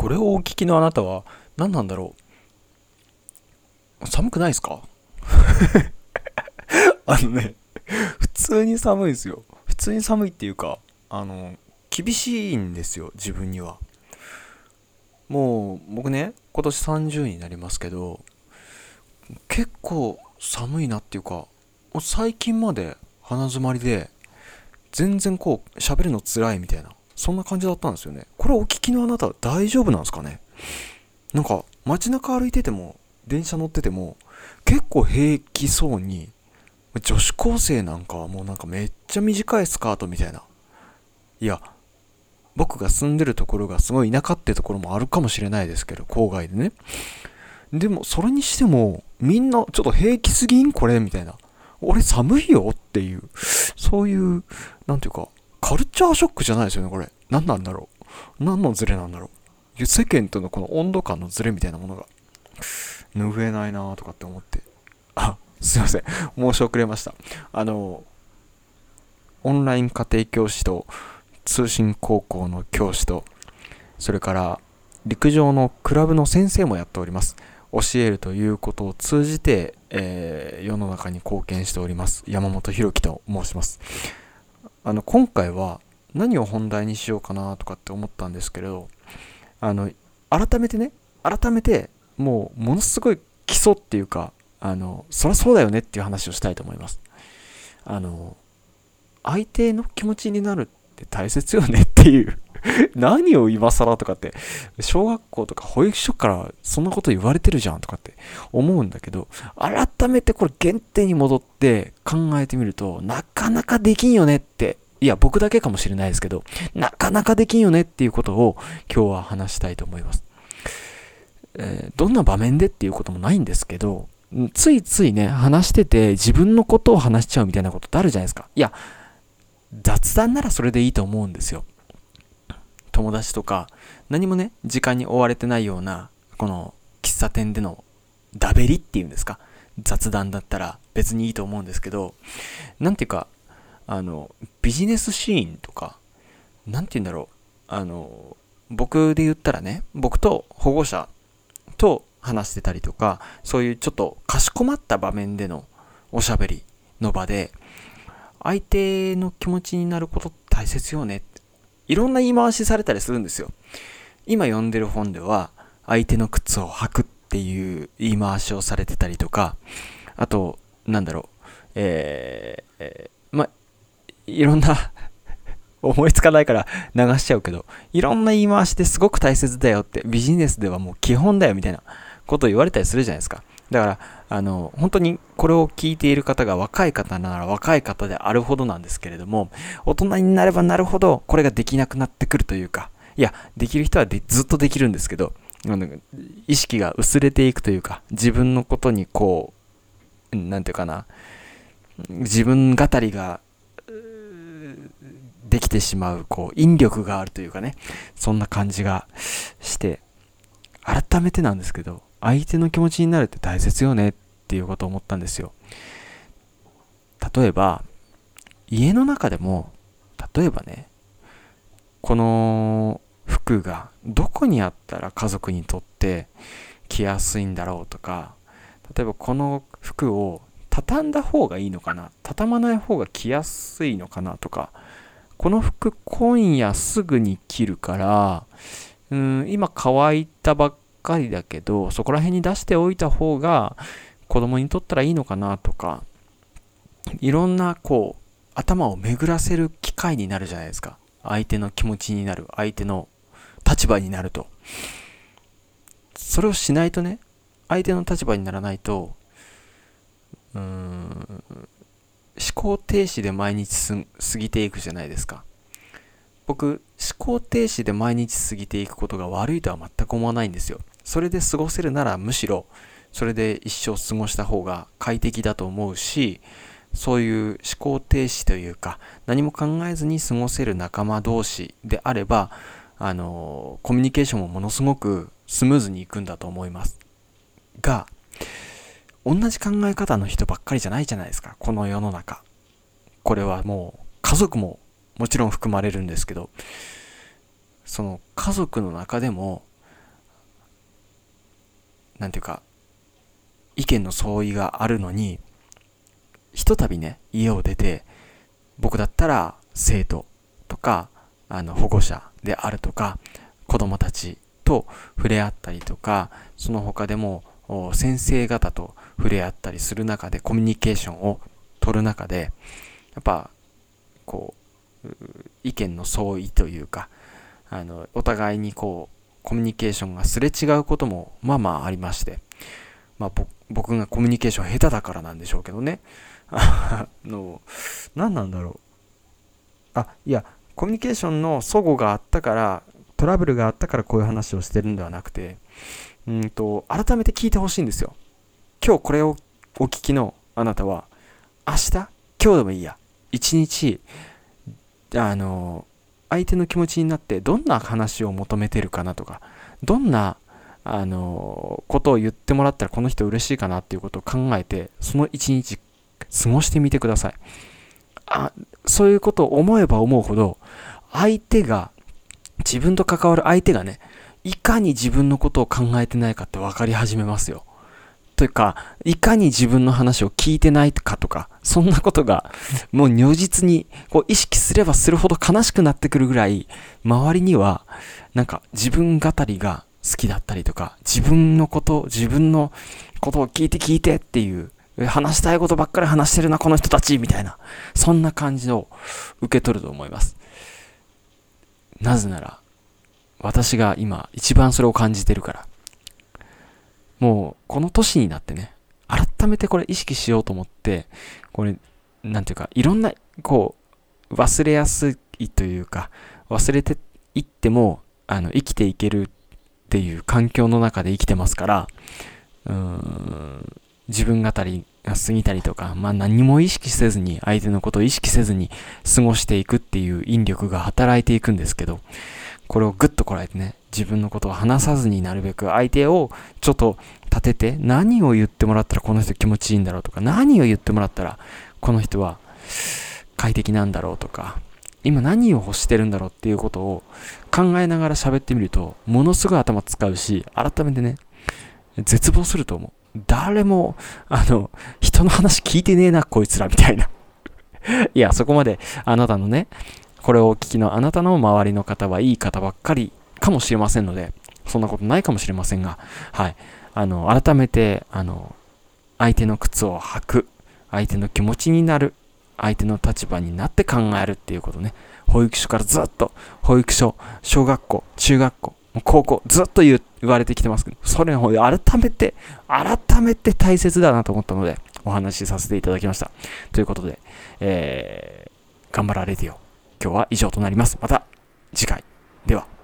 これをお聞きのあなたは何なんだろう？寒くないですか？あのね普通に寒いですよ。普通に寒いっていうかあの厳しいんですよ自分には。もう僕ね今年30になりますけど結構寒いなっていうかもう最近まで鼻づまりで全然こう喋るの辛いみたいな。そんな感じだったんですよね。これお聞きのあなた大丈夫なんですかね？なんか街中歩いてても電車乗ってても結構平気そうに女子高生なんかはもうなんかめっちゃ短いスカートみたいな。いや僕が住んでるところがすごい田舎ってところもあるかもしれないですけど郊外でね。でもそれにしてもみんなちょっと平気すぎん？これ？みたいな。俺寒いよ？っていう。そういうなんていうかカルチャーショックじゃないですよねこれ。何なんだろう。何のズレなんだろう。世間とのこの温度感のズレみたいなものが。拭えないなとかって思って。あすいません。申し遅れました。あのオンライン家庭教師と通信高校の教師とそれから陸上のクラブの先生もやっております。教えるということを通じて、えー、世の中に貢献しております。山本博樹と申します。あの今回は何を本題にしようかなとかって思ったんですけれどあの改めてね改めてもうものすごい基礎っていうかあのそりゃそうだよねっていう話をしたいと思います。あの相手の気持ちになるって大切よねっていう 何を今更とかって、小学校とか保育所からそんなこと言われてるじゃんとかって思うんだけど、改めてこれ原点に戻って考えてみると、なかなかできんよねって、いや、僕だけかもしれないですけど、なかなかできんよねっていうことを今日は話したいと思います。えー、どんな場面でっていうこともないんですけど、ついついね、話してて自分のことを話しちゃうみたいなことってあるじゃないですか。いや、雑談ならそれでいいと思うんですよ。友達とか何もね時間に追われてないようなこの喫茶店でのダベリっていうんですか？雑談だったら別にいいと思うんですけど何ていうかあのビジネスシーンとか何て言うんだろうあの僕で言ったらね僕と保護者と話してたりとかそういうちょっとかしこまった場面でのおしゃべりの場で相手の気持ちになること大切よねっいろんな言い回しされたりするんですよ。今読んでる本では、相手の靴を履くっていう言い回しをされてたりとか、あと、なんだろう、えー、えー、ま、いろんな 思いつかないから流しちゃうけど、いろんな言い回しですごく大切だよって、ビジネスではもう基本だよみたいなことを言われたりするじゃないですか。だから、あの、本当にこれを聞いている方が若い方なら若い方であるほどなんですけれども、大人になればなるほど、これができなくなってくるというか、いや、できる人はでずっとできるんですけど、あの意識が薄れていくというか、自分のことにこう、なんていうかな、自分語りができてしまう、こう、引力があるというかね、そんな感じがして、改めてなんですけど、相手の気持ちになるって大切よねっていうことを思ったんですよ。例えば、家の中でも、例えばね、この服がどこにあったら家族にとって着やすいんだろうとか、例えばこの服を畳んだ方がいいのかな畳まない方が着やすいのかなとか、この服今夜すぐに着るから、うん、今乾いたばっかりだけど、そこら辺に出しておいた方が子供にとったらいいのかなとか、いろんなこう、頭を巡らせる機会になるじゃないですか。相手の気持ちになる、相手の立場になると。それをしないとね、相手の立場にならないと、うーん、思考停止で毎日過ぎていくじゃないですか。僕、思考停止で毎日過ぎていくことが悪いとは全く思わないんですよ。それで過ごせるならむしろ、それで一生過ごした方が快適だと思うし、そういう思考停止というか、何も考えずに過ごせる仲間同士であれば、あの、コミュニケーションもものすごくスムーズにいくんだと思います。が、同じ考え方の人ばっかりじゃないじゃないですか、この世の中。これはもう家族ももちろん含まれるんですけどその家族の中でもなんていうか、意見の相違があるのに、ひとたびね、家を出て、僕だったら生徒とか、あの、保護者であるとか、子供たちと触れ合ったりとか、その他でも先生方と触れ合ったりする中でコミュニケーションを取る中で、やっぱ、こう、意見の相違というか、あの、お互いにこう、コミュニケーションがすれ違うこともまあまあありまして、まあ僕がコミュニケーション下手だからなんでしょうけどね。あの、何なんだろう。あ、いや、コミュニケーションの齟齬があったから、トラブルがあったからこういう話をしてるんではなくて、うんと、改めて聞いてほしいんですよ。今日これをお聞きのあなたは、明日？今日でもいいや。一日、あの、相手の気持ちになってどんな話を求めてるかなとか、どんな、あの、ことを言ってもらったらこの人嬉しいかなっていうことを考えて、その一日過ごしてみてください。あ、そういうことを思えば思うほど、相手が、自分と関わる相手がね、いかに自分のことを考えてないかって分かり始めますよ。というか、いかに自分の話を聞いてないかとか、そんなことが、もう如実にこう意識すればするほど悲しくなってくるぐらい、周りには、なんか自分語りが好きだったりとか、自分のこと、自分のことを聞いて聞いてっていう、話したいことばっかり話してるな、この人たちみたいな、そんな感じを受け取ると思います。なぜなら、私が今一番それを感じてるから。もう、この年になってね、改めてこれ意識しようと思って、これ、なんていうか、いろんな、こう、忘れやすいというか、忘れていっても、あの、生きていけるっていう環境の中で生きてますから、うーん、自分語りが過ぎたりとか、まあ何も意識せずに、相手のことを意識せずに過ごしていくっていう引力が働いていくんですけど、これをぐっとこらえてね、自分のことを話さずになるべく相手をちょっと立てて何を言ってもらったらこの人気持ちいいんだろうとか何を言ってもらったらこの人は快適なんだろうとか今何を欲してるんだろうっていうことを考えながら喋ってみるとものすごい頭使うし改めてね絶望すると思う。誰もあの人の話聞いてねえなこいつらみたいな。いやそこまであなたのねこれをお聞きのあなたの周りの方はいい方ばっかりかもしれませんので、そんなことないかもしれませんが、はい。あの、改めて、あの、相手の靴を履く、相手の気持ちになる、相手の立場になって考えるっていうことね。保育所からずっと、保育所、小学校、中学校、高校、ずっと言われてきてますけど、それを改めて、改めて大切だなと思ったので、お話しさせていただきました。ということで、えー、頑張られてよ。今日は以上となります。また次回。では。